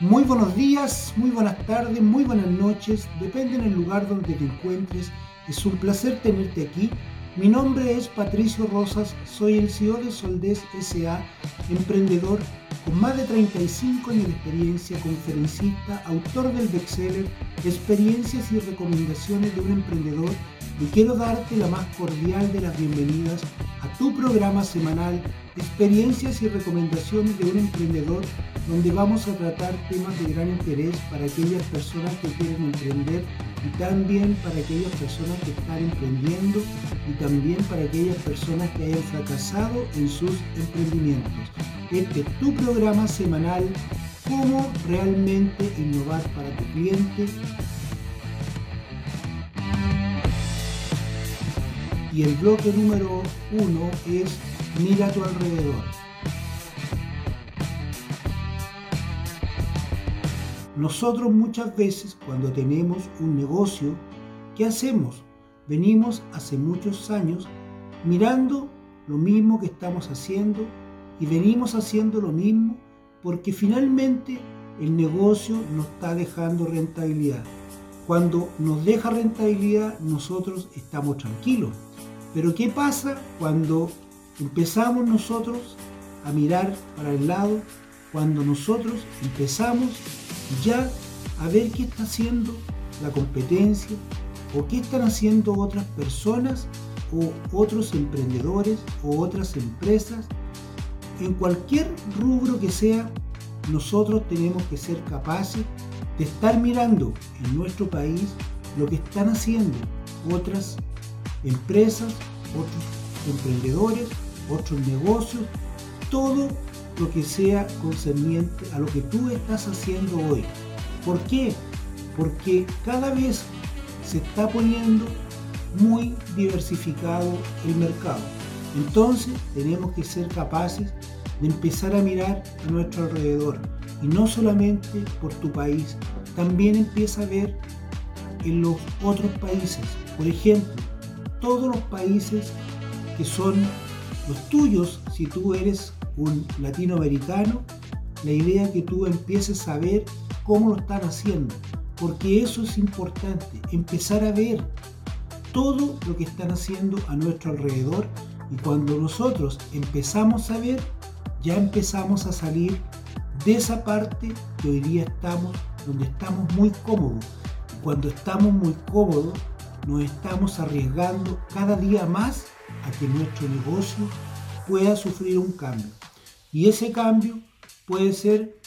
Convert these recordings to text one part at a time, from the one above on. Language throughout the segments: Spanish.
Muy buenos días, muy buenas tardes, muy buenas noches, depende del lugar donde te encuentres. Es un placer tenerte aquí. Mi nombre es Patricio Rosas, soy el CEO de Soldés SA, emprendedor con más de 35 años de experiencia, conferencista, autor del bestseller Experiencias y recomendaciones de un emprendedor y quiero darte la más cordial de las bienvenidas a tu programa semanal Experiencias y recomendaciones de un emprendedor donde vamos a tratar temas de gran interés para aquellas personas que quieren emprender y también para aquellas personas que están emprendiendo y también para aquellas personas que hayan fracasado en sus emprendimientos. Este es tu programa semanal, cómo realmente innovar para tu cliente. Y el bloque número uno es mira a tu alrededor. Nosotros muchas veces cuando tenemos un negocio, ¿qué hacemos? Venimos hace muchos años mirando lo mismo que estamos haciendo y venimos haciendo lo mismo porque finalmente el negocio nos está dejando rentabilidad. Cuando nos deja rentabilidad nosotros estamos tranquilos. Pero ¿qué pasa cuando empezamos nosotros a mirar para el lado? Cuando nosotros empezamos ya a ver qué está haciendo la competencia o qué están haciendo otras personas o otros emprendedores o otras empresas. En cualquier rubro que sea, nosotros tenemos que ser capaces de estar mirando en nuestro país lo que están haciendo otras empresas, otros emprendedores, otros negocios, todo lo que sea concerniente a lo que tú estás haciendo hoy. ¿Por qué? Porque cada vez se está poniendo muy diversificado el mercado. Entonces tenemos que ser capaces de empezar a mirar a nuestro alrededor. Y no solamente por tu país, también empieza a ver en los otros países. Por ejemplo, todos los países que son los tuyos, si tú eres un latinoamericano, la idea que tú empieces a ver cómo lo están haciendo, porque eso es importante, empezar a ver todo lo que están haciendo a nuestro alrededor y cuando nosotros empezamos a ver, ya empezamos a salir de esa parte que hoy día estamos, donde estamos muy cómodos. Cuando estamos muy cómodos, nos estamos arriesgando cada día más que nuestro negocio pueda sufrir un cambio. Y ese cambio puede ser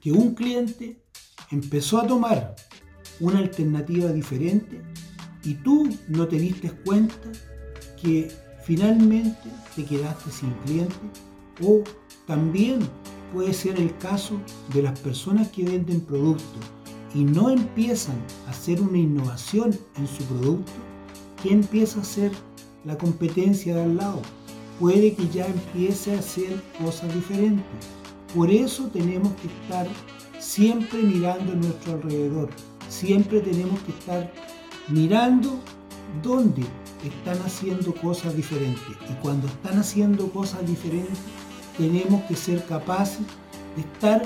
que un cliente empezó a tomar una alternativa diferente y tú no te diste cuenta que finalmente te quedaste sin cliente o también puede ser el caso de las personas que venden productos y no empiezan a hacer una innovación en su producto, ¿qué empieza a hacer la competencia de al lado? puede que ya empiece a hacer cosas diferentes. Por eso tenemos que estar siempre mirando a nuestro alrededor. Siempre tenemos que estar mirando dónde están haciendo cosas diferentes. Y cuando están haciendo cosas diferentes, tenemos que ser capaces de estar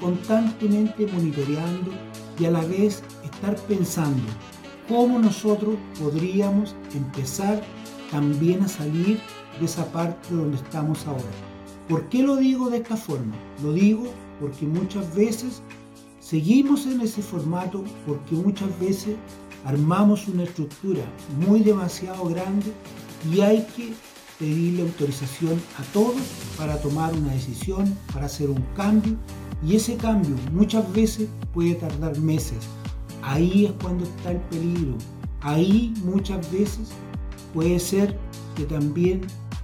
constantemente monitoreando y a la vez estar pensando cómo nosotros podríamos empezar también a salir de esa parte donde estamos ahora. ¿Por qué lo digo de esta forma? Lo digo porque muchas veces seguimos en ese formato, porque muchas veces armamos una estructura muy demasiado grande y hay que pedirle autorización a todos para tomar una decisión, para hacer un cambio y ese cambio muchas veces puede tardar meses. Ahí es cuando está el peligro. Ahí muchas veces puede ser que también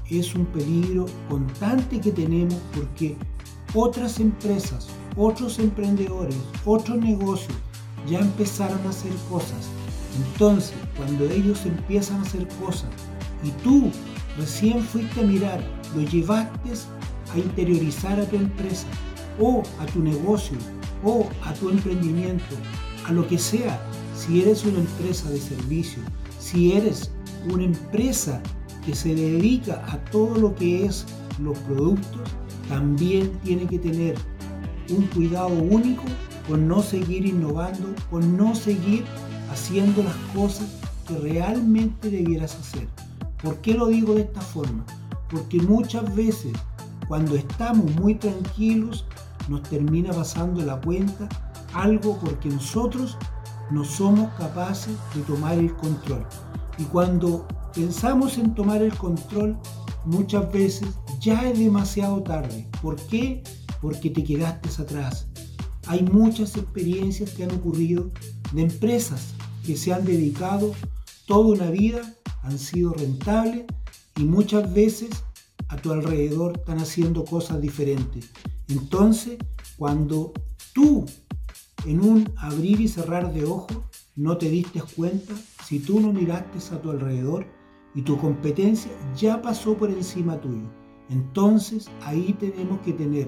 es un peligro constante que tenemos porque otras empresas, otros emprendedores, otros negocios ya empezaron a hacer cosas. Entonces, cuando ellos empiezan a hacer cosas y tú recién fuiste a mirar, lo llevaste a interiorizar a tu empresa o a tu negocio o a tu emprendimiento, a lo que sea, si eres una empresa de servicio, si eres una empresa que se dedica a todo lo que es los productos, también tiene que tener un cuidado único con no seguir innovando, con no seguir haciendo las cosas que realmente debieras hacer. ¿Por qué lo digo de esta forma? Porque muchas veces cuando estamos muy tranquilos nos termina pasando la cuenta algo porque nosotros no somos capaces de tomar el control. Y cuando pensamos en tomar el control, muchas veces ya es demasiado tarde. ¿Por qué? Porque te quedaste atrás. Hay muchas experiencias que han ocurrido de empresas que se han dedicado toda una vida, han sido rentables y muchas veces a tu alrededor están haciendo cosas diferentes. Entonces, cuando tú en un abrir y cerrar de ojos no te diste cuenta, si tú no miraste a tu alrededor y tu competencia ya pasó por encima tuyo. Entonces ahí tenemos que tener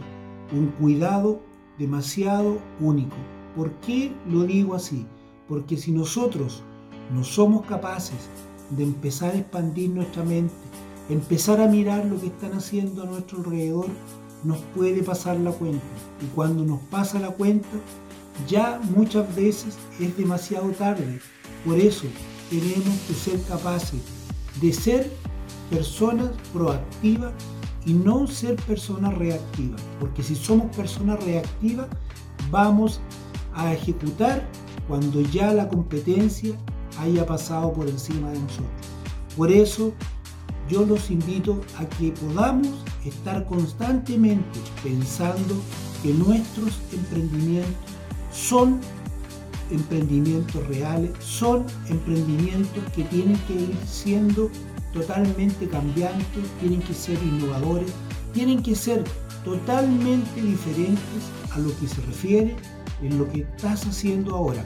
un cuidado demasiado único. ¿Por qué lo digo así? Porque si nosotros no somos capaces de empezar a expandir nuestra mente, empezar a mirar lo que están haciendo a nuestro alrededor, nos puede pasar la cuenta. Y cuando nos pasa la cuenta, ya muchas veces es demasiado tarde. Por eso tenemos que ser capaces de ser personas proactivas y no ser personas reactivas. Porque si somos personas reactivas, vamos a ejecutar cuando ya la competencia haya pasado por encima de nosotros. Por eso yo los invito a que podamos estar constantemente pensando que nuestros emprendimientos son emprendimientos reales, son emprendimientos que tienen que ir siendo totalmente cambiantes, tienen que ser innovadores, tienen que ser totalmente diferentes a lo que se refiere en lo que estás haciendo ahora.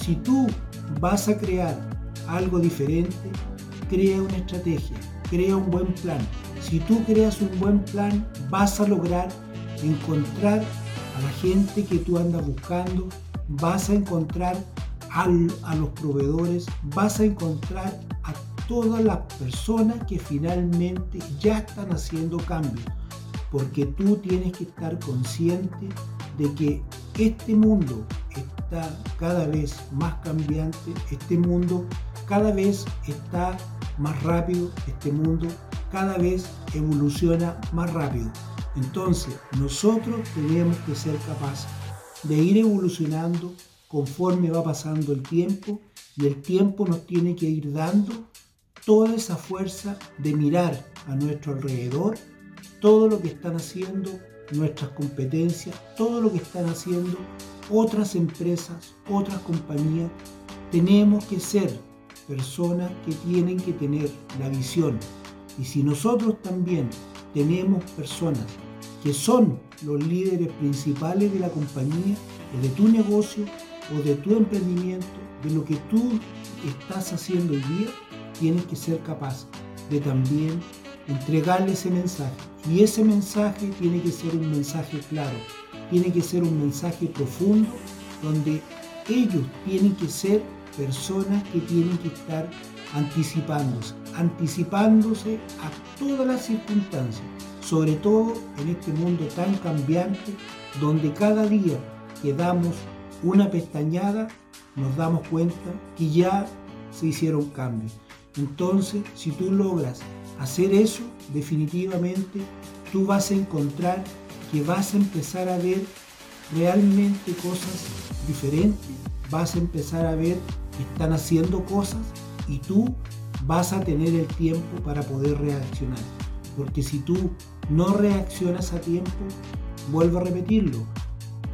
Si tú vas a crear algo diferente, crea una estrategia, crea un buen plan. Si tú creas un buen plan, vas a lograr encontrar a la gente que tú andas buscando, vas a encontrar a los proveedores, vas a encontrar a todas las personas que finalmente ya están haciendo cambios. Porque tú tienes que estar consciente de que este mundo está cada vez más cambiante, este mundo cada vez está más rápido, este mundo cada vez evoluciona más rápido. Entonces, nosotros tenemos que ser capaces de ir evolucionando conforme va pasando el tiempo y el tiempo nos tiene que ir dando toda esa fuerza de mirar a nuestro alrededor, todo lo que están haciendo nuestras competencias, todo lo que están haciendo otras empresas, otras compañías. Tenemos que ser personas que tienen que tener la visión. Y si nosotros también tenemos personas que son los líderes principales de la compañía o de tu negocio o de tu emprendimiento, de lo que tú estás haciendo hoy día, tienes que ser capaz de también entregarle ese mensaje. Y ese mensaje tiene que ser un mensaje claro, tiene que ser un mensaje profundo, donde ellos tienen que ser personas que tienen que estar anticipándose, anticipándose a todas las circunstancias, sobre todo en este mundo tan cambiante, donde cada día que damos una pestañada, nos damos cuenta que ya se hicieron cambios. Entonces, si tú logras hacer eso, definitivamente tú vas a encontrar que vas a empezar a ver realmente cosas diferentes, vas a empezar a ver que están haciendo cosas y tú vas a tener el tiempo para poder reaccionar. Porque si tú no reaccionas a tiempo, vuelvo a repetirlo,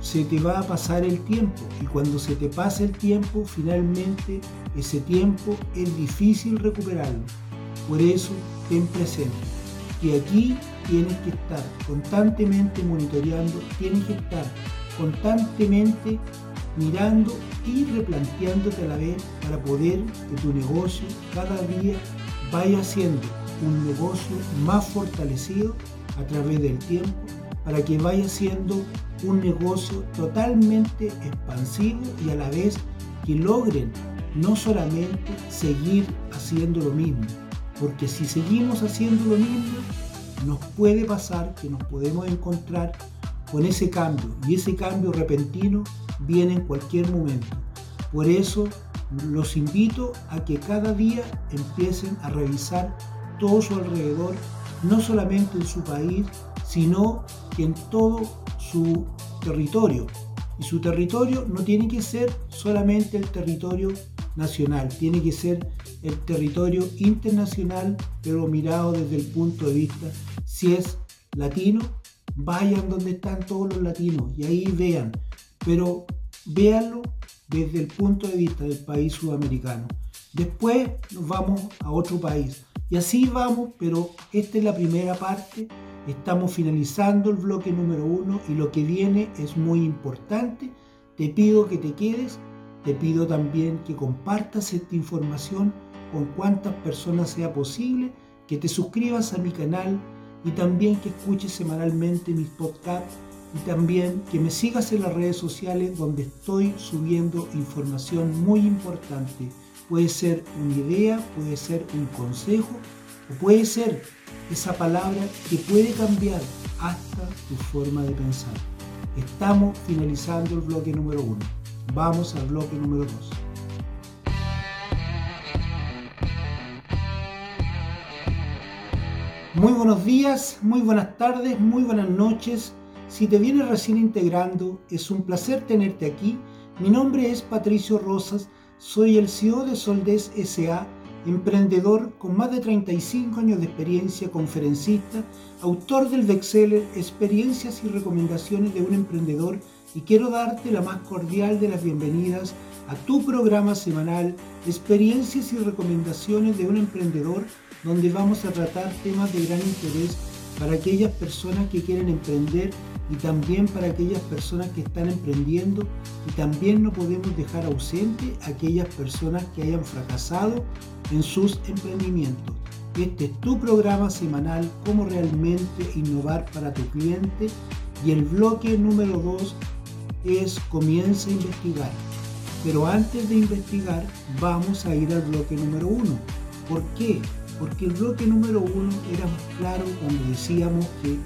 se te va a pasar el tiempo y cuando se te pasa el tiempo, finalmente ese tiempo es difícil recuperarlo. Por eso, ten presente que aquí tienes que estar constantemente monitoreando, tienes que estar constantemente mirando y replanteándote a la vez para poder que tu negocio cada día vaya siendo un negocio más fortalecido a través del tiempo, para que vaya siendo un negocio totalmente expansivo y a la vez que logren no solamente seguir haciendo lo mismo, porque si seguimos haciendo lo mismo, nos puede pasar que nos podemos encontrar con ese cambio y ese cambio repentino viene en cualquier momento. Por eso los invito a que cada día empiecen a revisar todo su alrededor, no solamente en su país, sino que en todo su territorio. Y su territorio no tiene que ser solamente el territorio nacional, tiene que ser el territorio internacional, pero mirado desde el punto de vista, si es latino, vayan donde están todos los latinos y ahí vean, pero véanlo desde el punto de vista del país sudamericano. Después nos vamos a otro país y así vamos, pero esta es la primera parte. Estamos finalizando el bloque número uno y lo que viene es muy importante. Te pido que te quedes, te pido también que compartas esta información con cuantas personas sea posible, que te suscribas a mi canal y también que escuches semanalmente mis podcasts y también que me sigas en las redes sociales donde estoy subiendo información muy importante. Puede ser una idea, puede ser un consejo o puede ser esa palabra que puede cambiar hasta tu forma de pensar. Estamos finalizando el bloque número uno. Vamos al bloque número dos. Muy buenos días, muy buenas tardes, muy buenas noches. Si te vienes recién integrando, es un placer tenerte aquí. Mi nombre es Patricio Rosas, soy el CEO de Soldes SA, emprendedor con más de 35 años de experiencia, conferencista, autor del bestseller Experiencias y recomendaciones de un emprendedor y quiero darte la más cordial de las bienvenidas a tu programa semanal Experiencias y recomendaciones de un emprendedor donde vamos a tratar temas de gran interés para aquellas personas que quieren emprender y también para aquellas personas que están emprendiendo y también no podemos dejar ausente a aquellas personas que hayan fracasado en sus emprendimientos. Este es tu programa semanal, cómo realmente innovar para tu cliente y el bloque número 2 es comienza a investigar. Pero antes de investigar vamos a ir al bloque número 1. ¿Por qué? Porque el bloque número 1 era más claro cuando decíamos que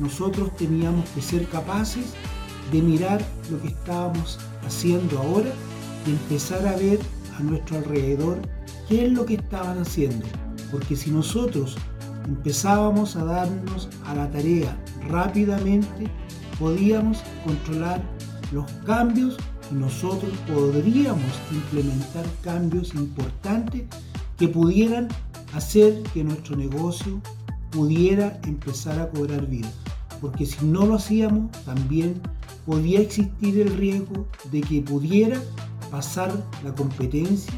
nosotros teníamos que ser capaces de mirar lo que estábamos haciendo ahora y empezar a ver a nuestro alrededor qué es lo que estaban haciendo. Porque si nosotros empezábamos a darnos a la tarea rápidamente, podíamos controlar los cambios y nosotros podríamos implementar cambios importantes que pudieran hacer que nuestro negocio pudiera empezar a cobrar vida porque si no lo hacíamos también podía existir el riesgo de que pudiera pasar la competencia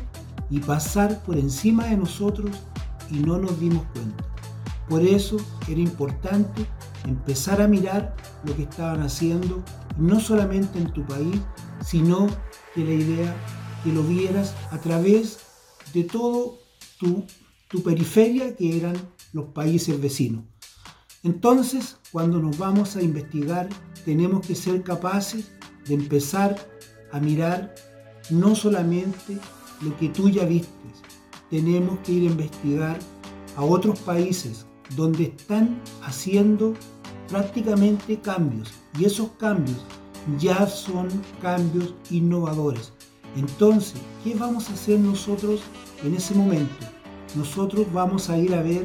y pasar por encima de nosotros y no nos dimos cuenta. Por eso era importante empezar a mirar lo que estaban haciendo, no solamente en tu país, sino que la idea que lo vieras a través de todo tu, tu periferia que eran los países vecinos. Entonces, cuando nos vamos a investigar, tenemos que ser capaces de empezar a mirar no solamente lo que tú ya viste, tenemos que ir a investigar a otros países donde están haciendo prácticamente cambios y esos cambios ya son cambios innovadores. Entonces, ¿qué vamos a hacer nosotros en ese momento? Nosotros vamos a ir a ver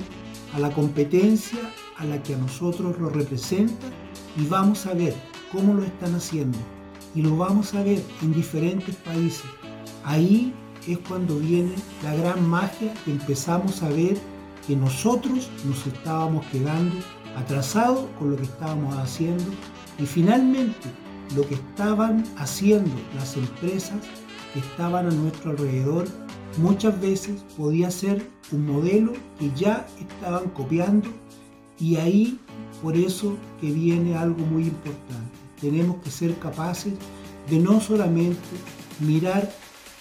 a la competencia a la que a nosotros lo representa y vamos a ver cómo lo están haciendo. Y lo vamos a ver en diferentes países. Ahí es cuando viene la gran magia que empezamos a ver que nosotros nos estábamos quedando atrasados con lo que estábamos haciendo y finalmente lo que estaban haciendo las empresas que estaban a nuestro alrededor muchas veces podía ser un modelo que ya estaban copiando y ahí por eso que viene algo muy importante. Tenemos que ser capaces de no solamente mirar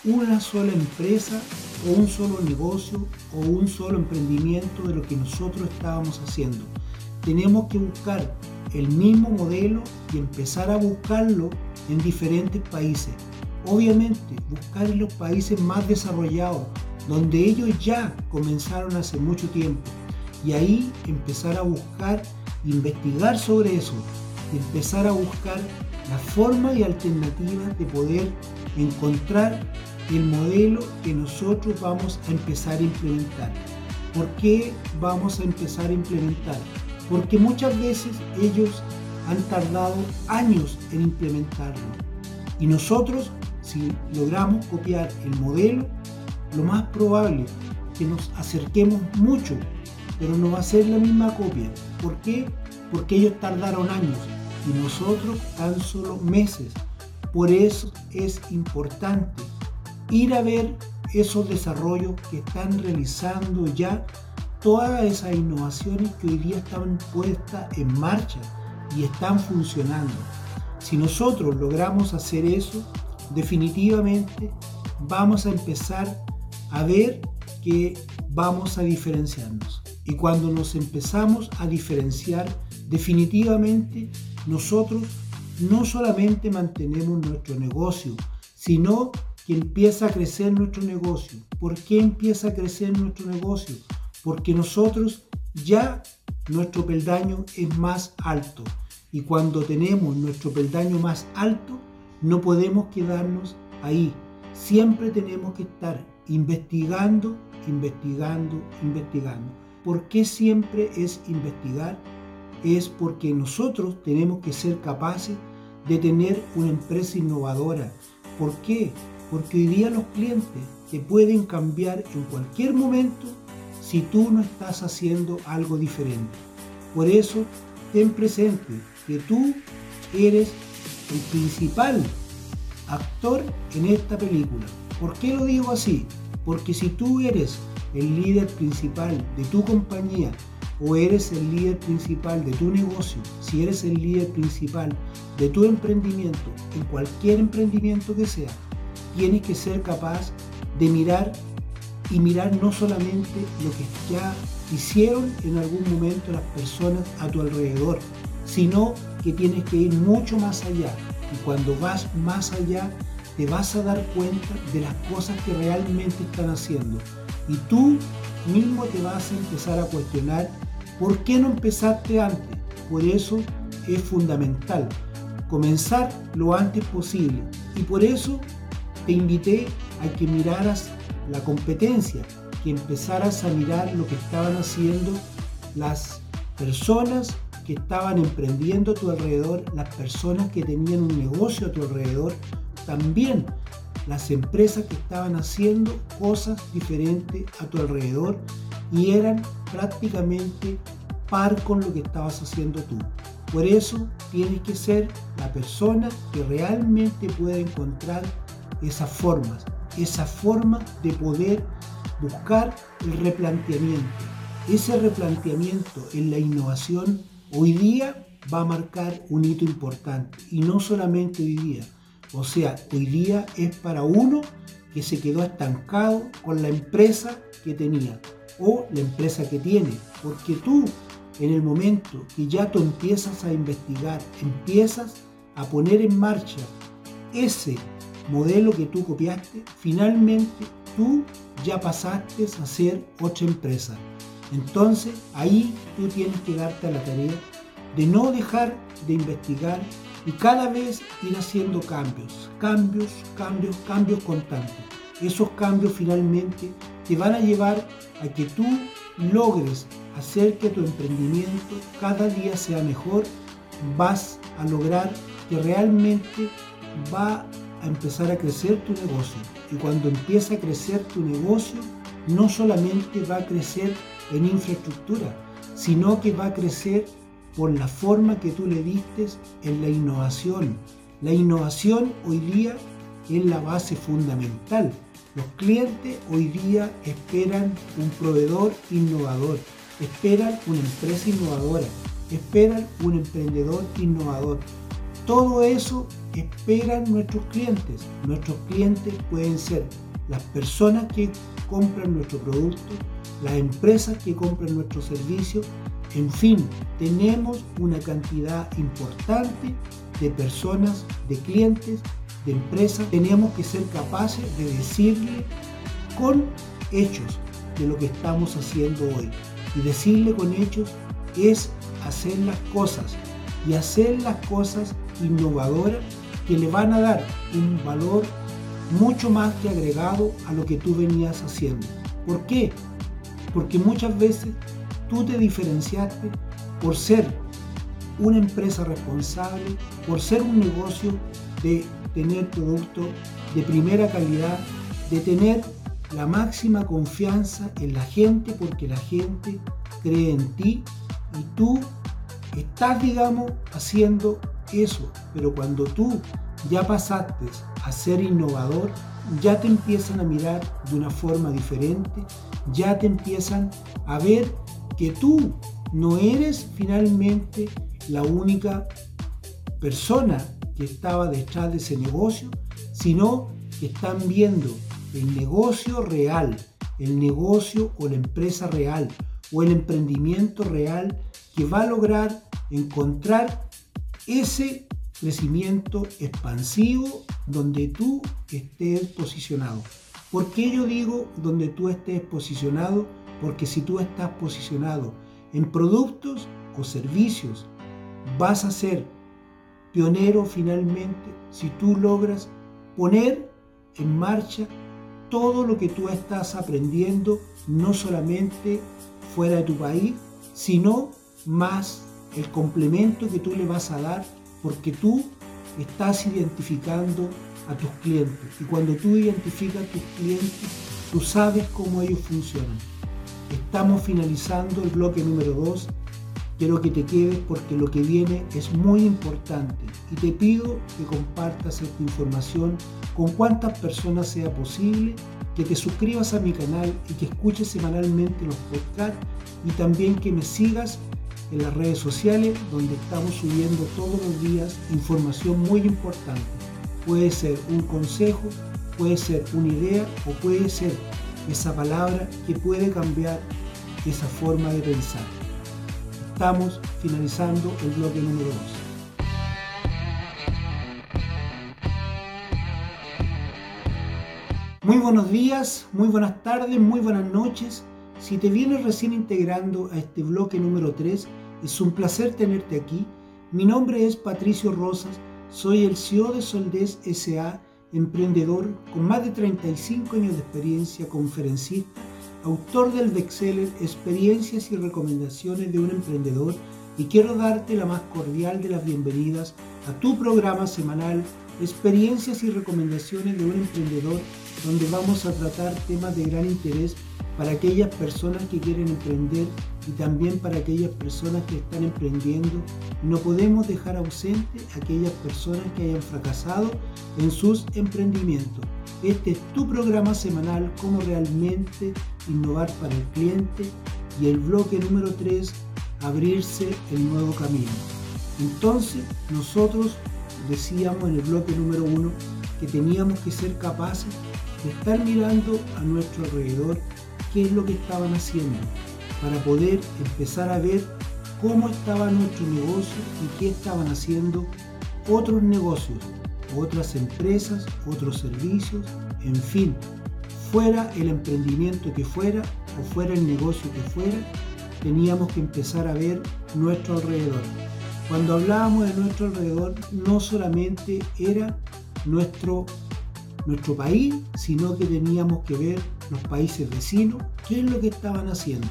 una sola empresa o un solo negocio o un solo emprendimiento de lo que nosotros estábamos haciendo. Tenemos que buscar el mismo modelo y empezar a buscarlo en diferentes países. Obviamente, buscar en los países más desarrollados, donde ellos ya comenzaron hace mucho tiempo. Y ahí empezar a buscar, investigar sobre eso. empezar a buscar la forma y alternativas de poder encontrar el modelo que nosotros vamos a empezar a implementar. ¿Por qué vamos a empezar a implementar? Porque muchas veces ellos han tardado años en implementarlo. Y nosotros, si logramos copiar el modelo, lo más probable que nos acerquemos mucho, pero no va a ser la misma copia. ¿Por qué? Porque ellos tardaron años y nosotros tan solo meses. Por eso es importante ir a ver esos desarrollos que están realizando ya todas esas innovaciones que hoy día están puestas en marcha y están funcionando. Si nosotros logramos hacer eso, definitivamente vamos a empezar a ver que vamos a diferenciarnos. Y cuando nos empezamos a diferenciar, definitivamente nosotros no solamente mantenemos nuestro negocio, sino que empieza a crecer nuestro negocio. ¿Por qué empieza a crecer nuestro negocio? Porque nosotros ya nuestro peldaño es más alto. Y cuando tenemos nuestro peldaño más alto, no podemos quedarnos ahí. Siempre tenemos que estar investigando, investigando, investigando. ¿Por qué siempre es investigar? Es porque nosotros tenemos que ser capaces de tener una empresa innovadora. ¿Por qué? Porque hoy día los clientes te pueden cambiar en cualquier momento si tú no estás haciendo algo diferente. Por eso, ten presente que tú eres el principal actor en esta película. ¿Por qué lo digo así? Porque si tú eres el líder principal de tu compañía o eres el líder principal de tu negocio, si eres el líder principal de tu emprendimiento, en cualquier emprendimiento que sea, tienes que ser capaz de mirar y mirar no solamente lo que ya hicieron en algún momento las personas a tu alrededor, sino que tienes que ir mucho más allá. Y cuando vas más allá, te vas a dar cuenta de las cosas que realmente están haciendo. Y tú mismo te vas a empezar a cuestionar por qué no empezaste antes. Por eso es fundamental comenzar lo antes posible. Y por eso te invité a que miraras la competencia, que empezaras a mirar lo que estaban haciendo las personas que estaban emprendiendo a tu alrededor, las personas que tenían un negocio a tu alrededor, también las empresas que estaban haciendo cosas diferentes a tu alrededor y eran prácticamente par con lo que estabas haciendo tú. Por eso tienes que ser la persona que realmente pueda encontrar esas formas, esa forma de poder buscar el replanteamiento. Ese replanteamiento en la innovación hoy día va a marcar un hito importante y no solamente hoy día. O sea, hoy día es para uno que se quedó estancado con la empresa que tenía o la empresa que tiene. Porque tú, en el momento que ya tú empiezas a investigar, empiezas a poner en marcha ese modelo que tú copiaste, finalmente tú ya pasaste a ser otra empresa. Entonces ahí tú tienes que darte a la tarea de no dejar de investigar y cada vez ir haciendo cambios, cambios, cambios, cambios constantes. Esos cambios finalmente te van a llevar a que tú logres hacer que tu emprendimiento cada día sea mejor, vas a lograr que realmente va a empezar a crecer tu negocio. Y cuando empieza a crecer tu negocio, no solamente va a crecer en infraestructura, sino que va a crecer por la forma que tú le diste en la innovación. La innovación hoy día es la base fundamental. Los clientes hoy día esperan un proveedor innovador, esperan una empresa innovadora, esperan un emprendedor innovador. Todo eso esperan nuestros clientes. Nuestros clientes pueden ser las personas que compran nuestro producto, las empresas que compran nuestro servicio, en fin, tenemos una cantidad importante de personas, de clientes, de empresas. Tenemos que ser capaces de decirle con hechos de lo que estamos haciendo hoy. Y decirle con hechos es hacer las cosas. y hacer las cosas innovadoras que le van a dar un valor mucho más que agregado a lo que tú venías haciendo. ¿Por qué? Porque muchas veces tú te diferenciaste por ser una empresa responsable, por ser un negocio de tener productos de primera calidad, de tener la máxima confianza en la gente porque la gente cree en ti y tú estás, digamos, haciendo eso. Pero cuando tú ya pasaste a ser innovador, ya te empiezan a mirar de una forma diferente, ya te empiezan a ver que tú no eres finalmente la única persona que estaba detrás de ese negocio, sino que están viendo el negocio real, el negocio o la empresa real o el emprendimiento real que va a lograr encontrar ese crecimiento expansivo donde tú estés posicionado. ¿Por qué yo digo donde tú estés posicionado? Porque si tú estás posicionado en productos o servicios, vas a ser pionero finalmente si tú logras poner en marcha todo lo que tú estás aprendiendo, no solamente fuera de tu país, sino más el complemento que tú le vas a dar porque tú estás identificando a tus clientes. Y cuando tú identificas a tus clientes, tú sabes cómo ellos funcionan. Estamos finalizando el bloque número 2. Quiero que te quedes porque lo que viene es muy importante y te pido que compartas esta información con cuantas personas sea posible, que te suscribas a mi canal y que escuches semanalmente los podcasts y también que me sigas en las redes sociales donde estamos subiendo todos los días información muy importante. Puede ser un consejo, puede ser una idea o puede ser esa palabra que puede cambiar esa forma de pensar. Estamos finalizando el bloque número 2. Muy buenos días, muy buenas tardes, muy buenas noches. Si te vienes recién integrando a este bloque número 3, es un placer tenerte aquí. Mi nombre es Patricio Rosas, soy el CEO de Soldés SA, emprendedor con más de 35 años de experiencia, conferencista, autor del bestseller Experiencias y recomendaciones de un emprendedor y quiero darte la más cordial de las bienvenidas a tu programa semanal Experiencias y recomendaciones de un emprendedor donde vamos a tratar temas de gran interés para aquellas personas que quieren emprender y también para aquellas personas que están emprendiendo. No podemos dejar ausente a aquellas personas que hayan fracasado en sus emprendimientos. Este es tu programa semanal, cómo realmente innovar para el cliente y el bloque número 3, abrirse el nuevo camino. Entonces, nosotros decíamos en el bloque número 1 que teníamos que ser capaces de estar mirando a nuestro alrededor qué es lo que estaban haciendo para poder empezar a ver cómo estaba nuestro negocio y qué estaban haciendo otros negocios, otras empresas, otros servicios, en fin, fuera el emprendimiento que fuera o fuera el negocio que fuera, teníamos que empezar a ver nuestro alrededor. Cuando hablábamos de nuestro alrededor, no solamente era nuestro nuestro país, sino que teníamos que ver los países vecinos, qué es lo que estaban haciendo.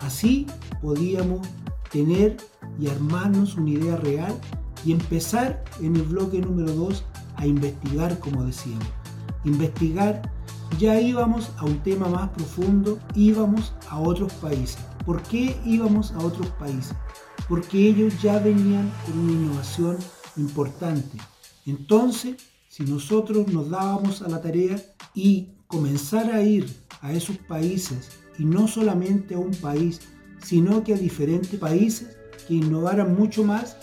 Así podíamos tener y armarnos una idea real y empezar en el bloque número 2 a investigar, como decíamos. Investigar, ya íbamos a un tema más profundo, íbamos a otros países. ¿Por qué íbamos a otros países? Porque ellos ya venían con una innovación importante. Entonces, si nosotros nos dábamos a la tarea y comenzar a ir a esos países, y no solamente a un país, sino que a diferentes países que innovaran mucho más,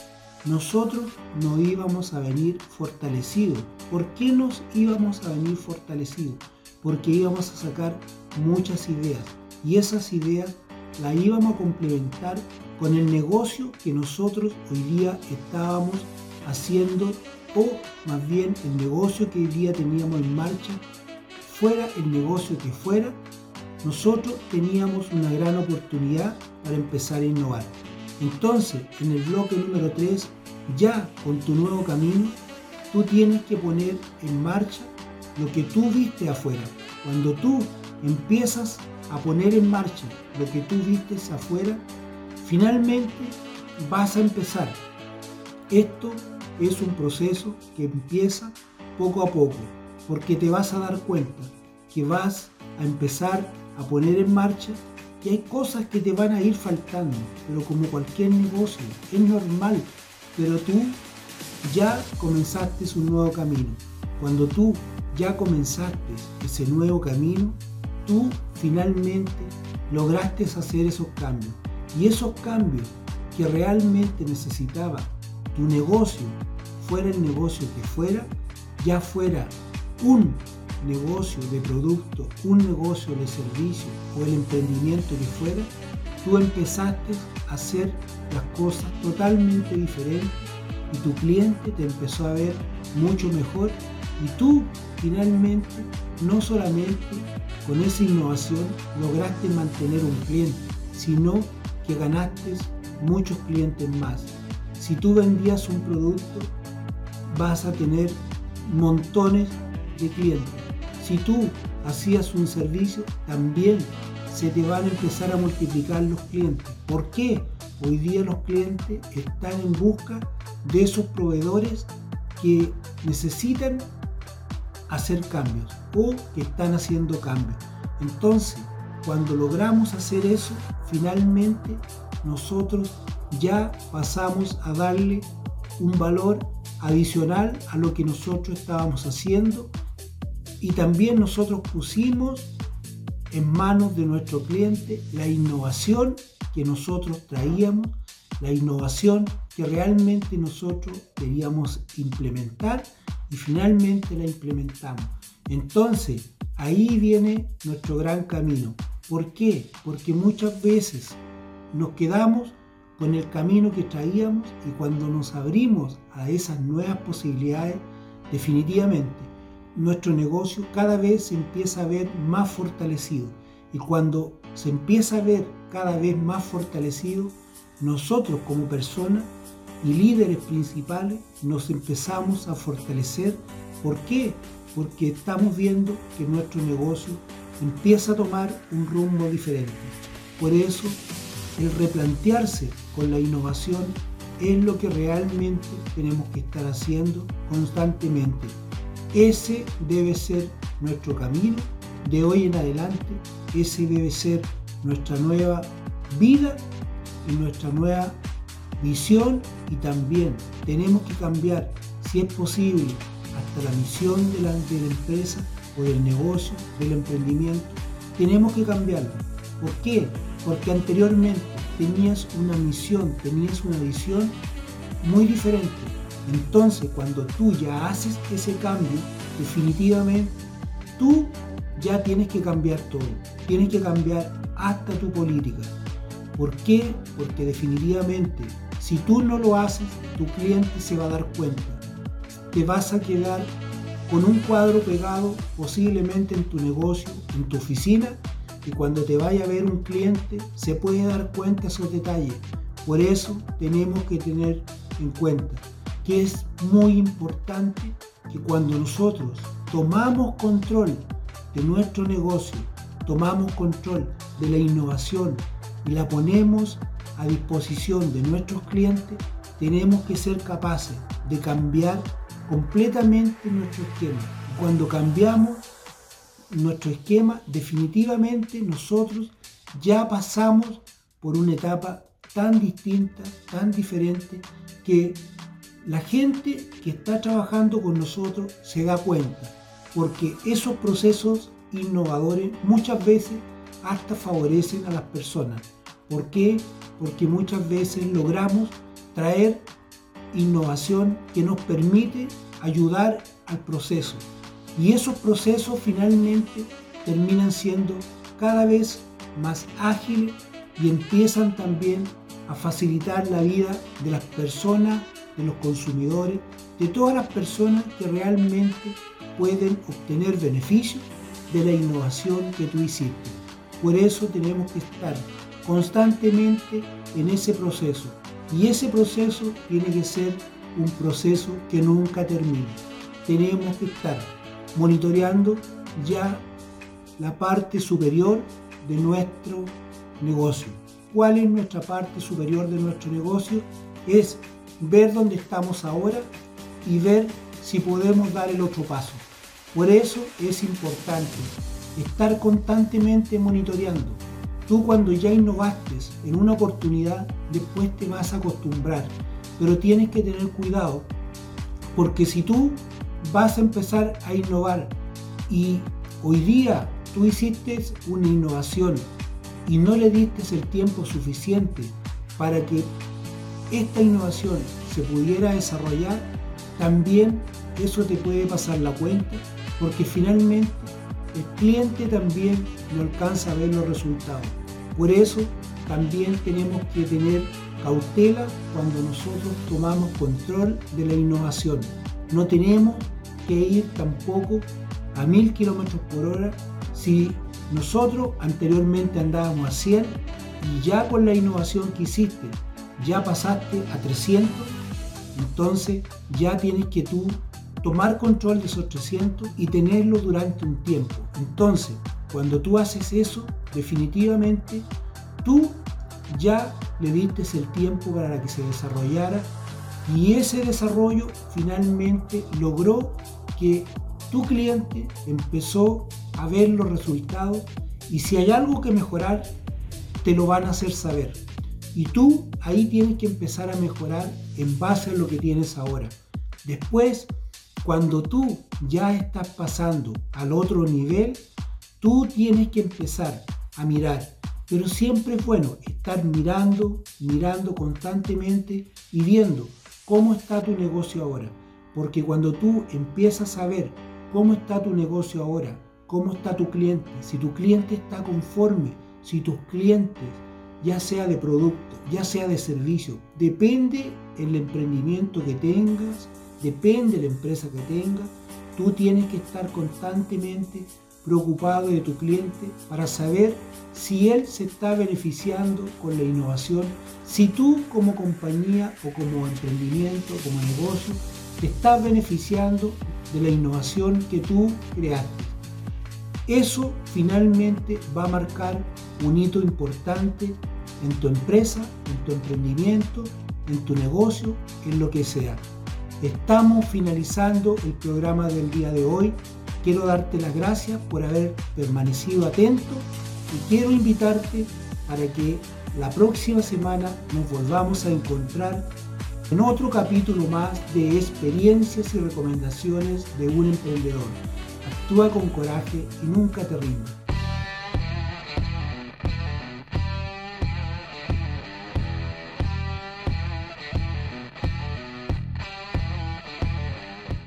nosotros no íbamos a venir fortalecidos. ¿Por qué nos íbamos a venir fortalecidos? Porque íbamos a sacar muchas ideas y esas ideas las íbamos a complementar con el negocio que nosotros hoy día estábamos haciendo o más bien el negocio que hoy día teníamos en marcha, fuera el negocio que fuera, nosotros teníamos una gran oportunidad para empezar a innovar. Entonces, en el bloque número 3 ya con tu nuevo camino, tú tienes que poner en marcha lo que tú viste afuera. Cuando tú empiezas a poner en marcha lo que tú vistes afuera, finalmente vas a empezar. Esto es un proceso que empieza poco a poco, porque te vas a dar cuenta que vas a empezar a poner en marcha que hay cosas que te van a ir faltando, pero como cualquier negocio, es normal, pero tú ya comenzaste un nuevo camino. Cuando tú ya comenzaste ese nuevo camino, tú finalmente lograste hacer esos cambios. Y esos cambios que realmente necesitaba tu negocio, fuera el negocio que fuera, ya fuera un negocio de producto, un negocio de servicio o el emprendimiento que fuera, tú empezaste a hacer las cosas totalmente diferentes y tu cliente te empezó a ver mucho mejor y tú finalmente no solamente con esa innovación lograste mantener un cliente, sino que ganaste muchos clientes más. Si tú vendías un producto, vas a tener montones de clientes. Si tú hacías un servicio, también se te van a empezar a multiplicar los clientes. ¿Por qué? Hoy día los clientes están en busca de esos proveedores que necesitan hacer cambios o que están haciendo cambios. Entonces, cuando logramos hacer eso, finalmente nosotros ya pasamos a darle un valor adicional a lo que nosotros estábamos haciendo y también nosotros pusimos en manos de nuestro cliente la innovación que nosotros traíamos, la innovación que realmente nosotros queríamos implementar y finalmente la implementamos. Entonces, ahí viene nuestro gran camino. ¿Por qué? Porque muchas veces nos quedamos con el camino que traíamos y cuando nos abrimos a esas nuevas posibilidades, definitivamente nuestro negocio cada vez se empieza a ver más fortalecido. Y cuando se empieza a ver cada vez más fortalecido, nosotros como personas y líderes principales nos empezamos a fortalecer. ¿Por qué? Porque estamos viendo que nuestro negocio empieza a tomar un rumbo diferente. Por eso, el replantearse con la innovación es lo que realmente tenemos que estar haciendo constantemente. Ese debe ser nuestro camino de hoy en adelante. Ese debe ser nuestra nueva vida y nuestra nueva visión y también tenemos que cambiar, si es posible, hasta la misión de la, de la empresa o del negocio, del emprendimiento. Tenemos que cambiarlo. ¿Por qué? Porque anteriormente tenías una misión, tenías una visión muy diferente entonces, cuando tú ya haces ese cambio, definitivamente tú ya tienes que cambiar todo. Tienes que cambiar hasta tu política. ¿Por qué? Porque definitivamente, si tú no lo haces, tu cliente se va a dar cuenta. Te vas a quedar con un cuadro pegado posiblemente en tu negocio, en tu oficina, y cuando te vaya a ver un cliente se puede dar cuenta esos detalles. Por eso tenemos que tener en cuenta que es muy importante que cuando nosotros tomamos control de nuestro negocio, tomamos control de la innovación y la ponemos a disposición de nuestros clientes, tenemos que ser capaces de cambiar completamente nuestro esquema. Cuando cambiamos nuestro esquema, definitivamente nosotros ya pasamos por una etapa tan distinta, tan diferente, que la gente que está trabajando con nosotros se da cuenta, porque esos procesos innovadores muchas veces hasta favorecen a las personas. ¿Por qué? Porque muchas veces logramos traer innovación que nos permite ayudar al proceso. Y esos procesos finalmente terminan siendo cada vez más ágiles y empiezan también a facilitar la vida de las personas de los consumidores, de todas las personas que realmente pueden obtener beneficios de la innovación que tú hiciste. Por eso tenemos que estar constantemente en ese proceso. Y ese proceso tiene que ser un proceso que nunca termina. Tenemos que estar monitoreando ya la parte superior de nuestro negocio. ¿Cuál es nuestra parte superior de nuestro negocio? Es ver dónde estamos ahora y ver si podemos dar el otro paso. Por eso es importante estar constantemente monitoreando. Tú cuando ya innovaste en una oportunidad, después te vas a acostumbrar, pero tienes que tener cuidado, porque si tú vas a empezar a innovar y hoy día tú hiciste una innovación y no le diste el tiempo suficiente para que esta innovación se pudiera desarrollar, también eso te puede pasar la cuenta porque finalmente el cliente también no alcanza a ver los resultados. Por eso también tenemos que tener cautela cuando nosotros tomamos control de la innovación. No tenemos que ir tampoco a mil kilómetros por hora si nosotros anteriormente andábamos a 100 y ya con la innovación que hiciste ya pasaste a 300, entonces ya tienes que tú tomar control de esos 300 y tenerlo durante un tiempo. Entonces, cuando tú haces eso, definitivamente tú ya le diste el tiempo para que se desarrollara y ese desarrollo finalmente logró que tu cliente empezó a ver los resultados y si hay algo que mejorar, te lo van a hacer saber. Y tú ahí tienes que empezar a mejorar en base a lo que tienes ahora. Después, cuando tú ya estás pasando al otro nivel, tú tienes que empezar a mirar. Pero siempre es bueno estar mirando, mirando constantemente y viendo cómo está tu negocio ahora. Porque cuando tú empiezas a ver cómo está tu negocio ahora, cómo está tu cliente, si tu cliente está conforme, si tus clientes, ya sea de producto, ya sea de servicio, depende el emprendimiento que tengas, depende la empresa que tengas, tú tienes que estar constantemente preocupado de tu cliente para saber si él se está beneficiando con la innovación, si tú como compañía o como emprendimiento, como negocio, te estás beneficiando de la innovación que tú creaste. Eso finalmente va a marcar un hito importante en tu empresa, en tu emprendimiento, en tu negocio, en lo que sea. Estamos finalizando el programa del día de hoy. Quiero darte las gracias por haber permanecido atento y quiero invitarte para que la próxima semana nos volvamos a encontrar en otro capítulo más de experiencias y recomendaciones de un emprendedor. Actúa con coraje y nunca te rindas.